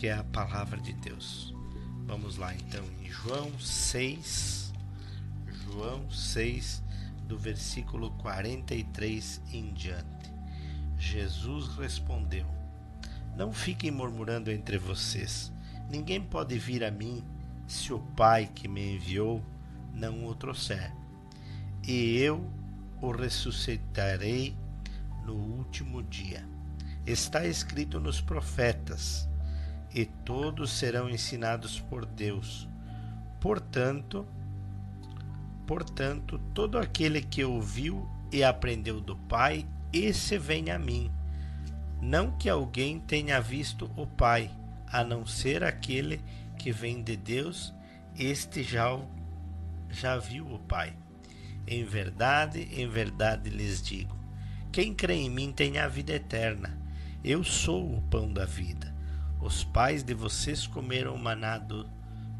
que é a palavra de Deus. Vamos lá então em João 6, João 6, do versículo 43 em diante. Jesus respondeu: Não fiquem murmurando entre vocês. Ninguém pode vir a mim se o Pai que me enviou não o trouxer. E eu o ressuscitarei no último dia. Está escrito nos profetas: e todos serão ensinados por Deus. Portanto, portanto, todo aquele que ouviu e aprendeu do Pai, esse vem a mim. Não que alguém tenha visto o Pai, a não ser aquele que vem de Deus, este já, já viu o Pai. Em verdade, em verdade lhes digo: quem crê em mim tem a vida eterna. Eu sou o pão da vida. Os pais de vocês comeram maná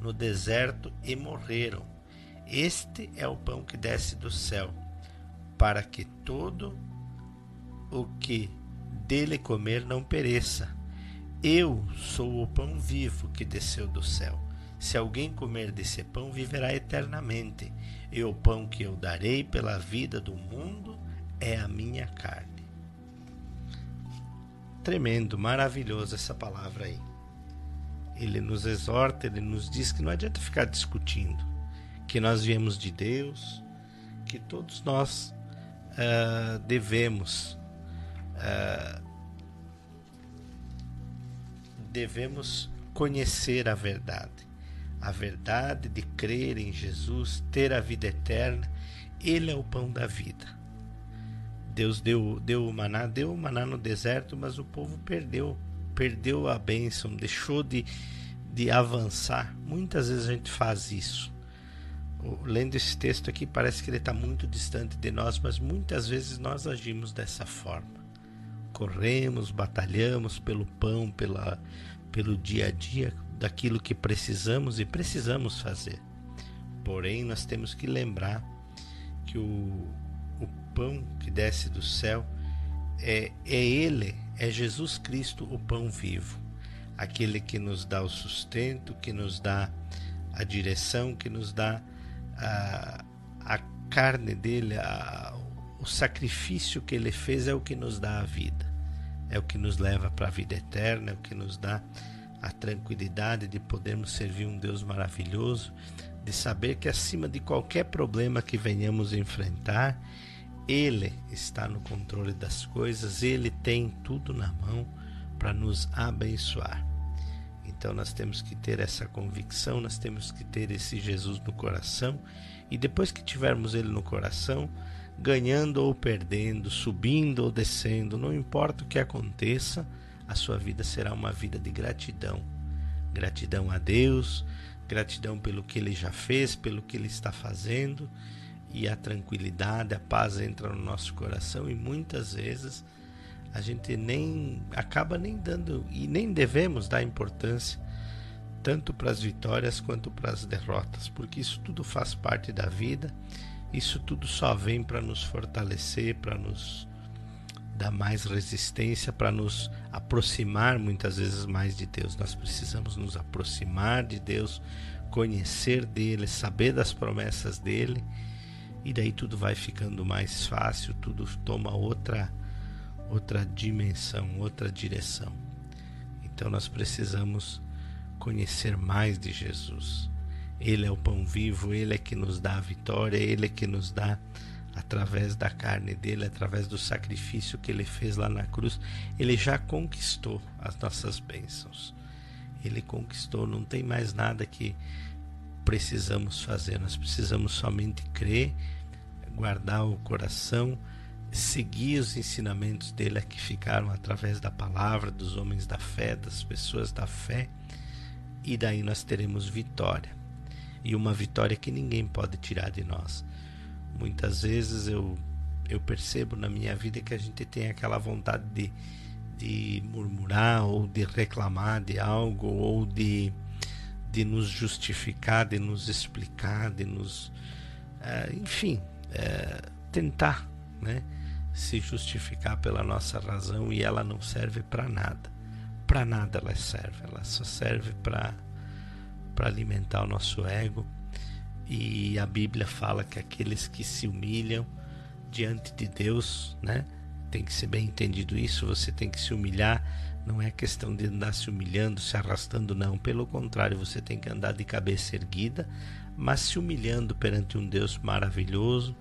no deserto e morreram. Este é o pão que desce do céu, para que todo o que dele comer não pereça. Eu sou o pão vivo que desceu do céu. Se alguém comer desse pão, viverá eternamente. E o pão que eu darei pela vida do mundo é a minha carne. Tremendo, maravilhoso essa palavra aí. Ele nos exorta, ele nos diz que não adianta ficar discutindo, que nós viemos de Deus, que todos nós uh, devemos uh, devemos conhecer a verdade, a verdade de crer em Jesus, ter a vida eterna. Ele é o pão da vida. Deus deu, deu o maná, deu o maná no deserto, mas o povo perdeu, perdeu a bênção, deixou de, de avançar. Muitas vezes a gente faz isso. Lendo esse texto aqui, parece que ele está muito distante de nós, mas muitas vezes nós agimos dessa forma. Corremos, batalhamos pelo pão, pela, pelo dia a dia, daquilo que precisamos e precisamos fazer. Porém, nós temos que lembrar que o, o pão que desce do céu é, é Ele, é Jesus Cristo, o pão vivo, aquele que nos dá o sustento, que nos dá a direção, que nos dá a, a carne dele, a, o sacrifício que ele fez é o que nos dá a vida, é o que nos leva para a vida eterna, é o que nos dá a tranquilidade de podermos servir um Deus maravilhoso, de saber que acima de qualquer problema que venhamos enfrentar, ele está no controle das coisas, ele tem tudo na mão para nos abençoar. Então nós temos que ter essa convicção, nós temos que ter esse Jesus no coração e depois que tivermos ele no coração, ganhando ou perdendo, subindo ou descendo, não importa o que aconteça, a sua vida será uma vida de gratidão. Gratidão a Deus, gratidão pelo que ele já fez, pelo que ele está fazendo e a tranquilidade, a paz entra no nosso coração e muitas vezes a gente nem acaba nem dando e nem devemos dar importância tanto para as vitórias quanto para as derrotas, porque isso tudo faz parte da vida. Isso tudo só vem para nos fortalecer, para nos dar mais resistência, para nos aproximar muitas vezes mais de Deus. Nós precisamos nos aproximar de Deus, conhecer dele, saber das promessas dele e daí tudo vai ficando mais fácil, tudo toma outra outra dimensão, outra direção. Então nós precisamos conhecer mais de Jesus. Ele é o pão vivo, ele é que nos dá a vitória, ele é que nos dá através da carne dele, através do sacrifício que ele fez lá na cruz, ele já conquistou as nossas bênçãos. Ele conquistou, não tem mais nada que precisamos fazer. Nós precisamos somente crer, guardar o coração, seguir os ensinamentos dele que ficaram através da palavra dos homens da fé, das pessoas da fé, e daí nós teremos vitória. E uma vitória que ninguém pode tirar de nós. Muitas vezes eu eu percebo na minha vida que a gente tem aquela vontade de, de murmurar ou de reclamar de algo ou de de nos justificar, de nos explicar, de nos. É, enfim, é, tentar né, se justificar pela nossa razão e ela não serve para nada. para nada ela serve, ela só serve para alimentar o nosso ego. E a Bíblia fala que aqueles que se humilham diante de Deus, né? Tem que ser bem entendido isso, você tem que se humilhar, não é questão de andar se humilhando, se arrastando, não. Pelo contrário, você tem que andar de cabeça erguida, mas se humilhando perante um Deus maravilhoso,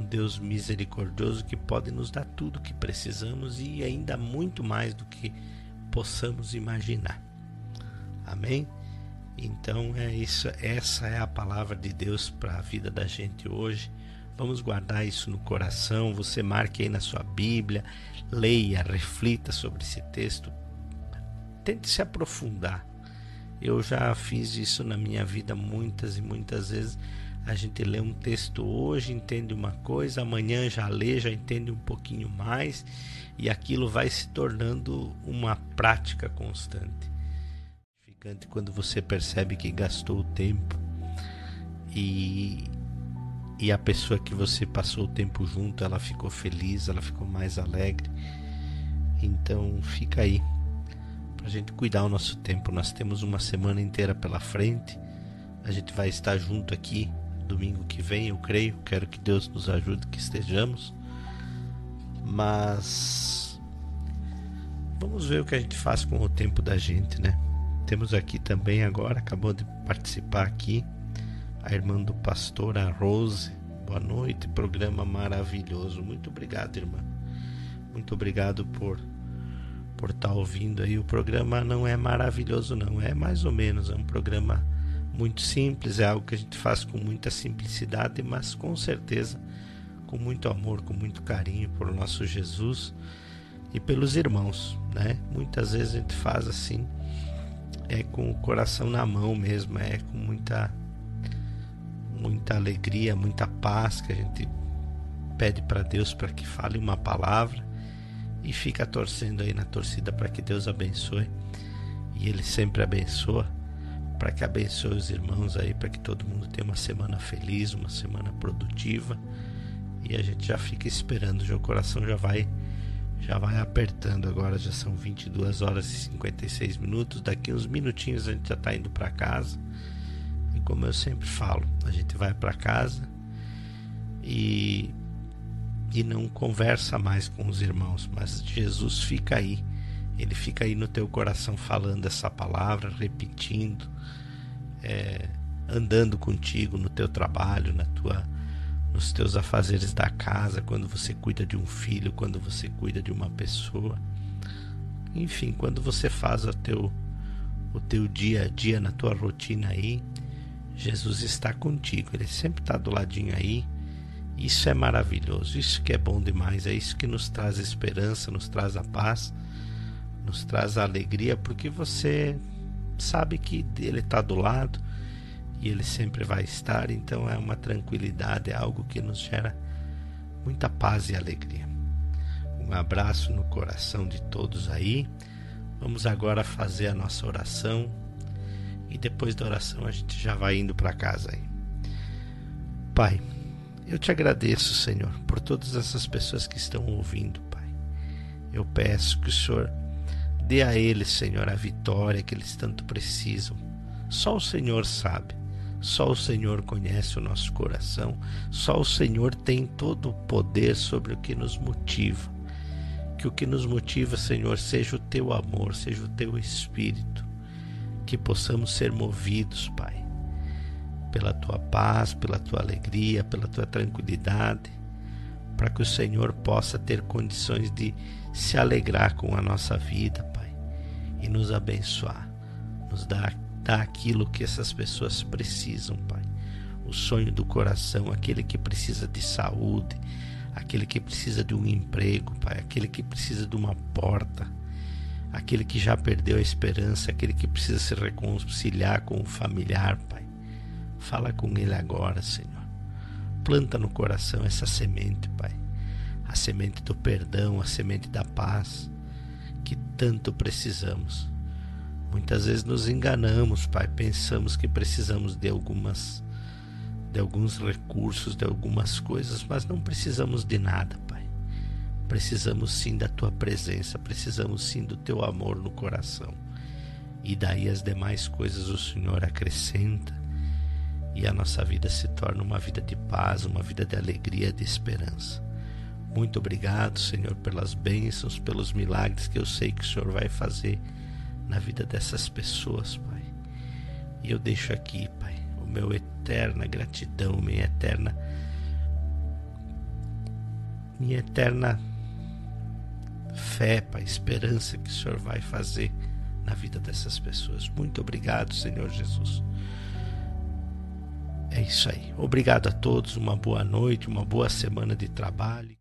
um Deus misericordioso que pode nos dar tudo o que precisamos e ainda muito mais do que possamos imaginar. Amém? Então é isso, essa é a palavra de Deus para a vida da gente hoje. Vamos guardar isso no coração. Você marque aí na sua Bíblia, leia, reflita sobre esse texto. Tente se aprofundar. Eu já fiz isso na minha vida muitas e muitas vezes. A gente lê um texto hoje, entende uma coisa, amanhã já lê, já entende um pouquinho mais, e aquilo vai se tornando uma prática constante. Quando você percebe que gastou o tempo e, e a pessoa que você passou o tempo junto, ela ficou feliz, ela ficou mais alegre. Então fica aí para a gente cuidar o nosso tempo. Nós temos uma semana inteira pela frente. A gente vai estar junto aqui domingo que vem, eu creio. Quero que Deus nos ajude que estejamos. Mas vamos ver o que a gente faz com o tempo da gente, né? Temos aqui também agora, acabou de participar aqui, a irmã do pastor, a Rose. Boa noite, programa maravilhoso. Muito obrigado, irmã. Muito obrigado por por estar tá ouvindo aí. O programa não é maravilhoso, não. É mais ou menos, é um programa muito simples, é algo que a gente faz com muita simplicidade, mas com certeza com muito amor, com muito carinho por nosso Jesus e pelos irmãos, né? Muitas vezes a gente faz assim é com o coração na mão mesmo, é com muita muita alegria, muita paz que a gente pede para Deus para que fale uma palavra e fica torcendo aí na torcida para que Deus abençoe. E ele sempre abençoa, para que abençoe os irmãos aí, para que todo mundo tenha uma semana feliz, uma semana produtiva. E a gente já fica esperando, já o coração já vai já vai apertando agora, já são 22 horas e 56 minutos. Daqui uns minutinhos a gente já está indo para casa. Como eu sempre falo, a gente vai para casa e e não conversa mais com os irmãos, mas Jesus fica aí. Ele fica aí no teu coração falando essa palavra, repetindo, é, andando contigo no teu trabalho, na tua nos teus afazeres da casa, quando você cuida de um filho, quando você cuida de uma pessoa. Enfim, quando você faz o teu, o teu dia a dia na tua rotina aí, Jesus está contigo, ele sempre está do ladinho aí. Isso é maravilhoso, isso que é bom demais, é isso que nos traz esperança, nos traz a paz, nos traz a alegria, porque você sabe que ele está do lado, e Ele sempre vai estar, então é uma tranquilidade, é algo que nos gera muita paz e alegria. Um abraço no coração de todos aí. Vamos agora fazer a nossa oração e depois da oração a gente já vai indo para casa aí. Pai, eu te agradeço, Senhor, por todas essas pessoas que estão ouvindo, Pai. Eu peço que o Senhor dê a eles, Senhor, a vitória que eles tanto precisam. Só o Senhor sabe. Só o Senhor conhece o nosso coração, só o Senhor tem todo o poder sobre o que nos motiva. Que o que nos motiva, Senhor, seja o teu amor, seja o teu espírito. Que possamos ser movidos, Pai, pela tua paz, pela tua alegria, pela tua tranquilidade, para que o Senhor possa ter condições de se alegrar com a nossa vida, Pai, e nos abençoar, nos dar Dá aquilo que essas pessoas precisam, Pai. O sonho do coração, aquele que precisa de saúde, aquele que precisa de um emprego, Pai, aquele que precisa de uma porta, aquele que já perdeu a esperança, aquele que precisa se reconciliar com o familiar, Pai. Fala com ele agora, Senhor. Planta no coração essa semente, Pai. A semente do perdão, a semente da paz que tanto precisamos. Muitas vezes nos enganamos, Pai, pensamos que precisamos de algumas de alguns recursos, de algumas coisas, mas não precisamos de nada. Precisamos sim da tua presença, precisamos sim do teu amor no coração. E daí as demais coisas o Senhor acrescenta e a nossa vida se torna uma vida de paz, uma vida de alegria, de esperança. Muito obrigado, Senhor, pelas bênçãos, pelos milagres que eu sei que o Senhor vai fazer na vida dessas pessoas, Pai. E eu deixo aqui, Pai, o meu eterna gratidão, minha eterna minha eterna fé, Pai, esperança que o Senhor vai fazer na vida dessas pessoas. Muito obrigado, Senhor Jesus. É isso aí. Obrigado a todos, uma boa noite, uma boa semana de trabalho.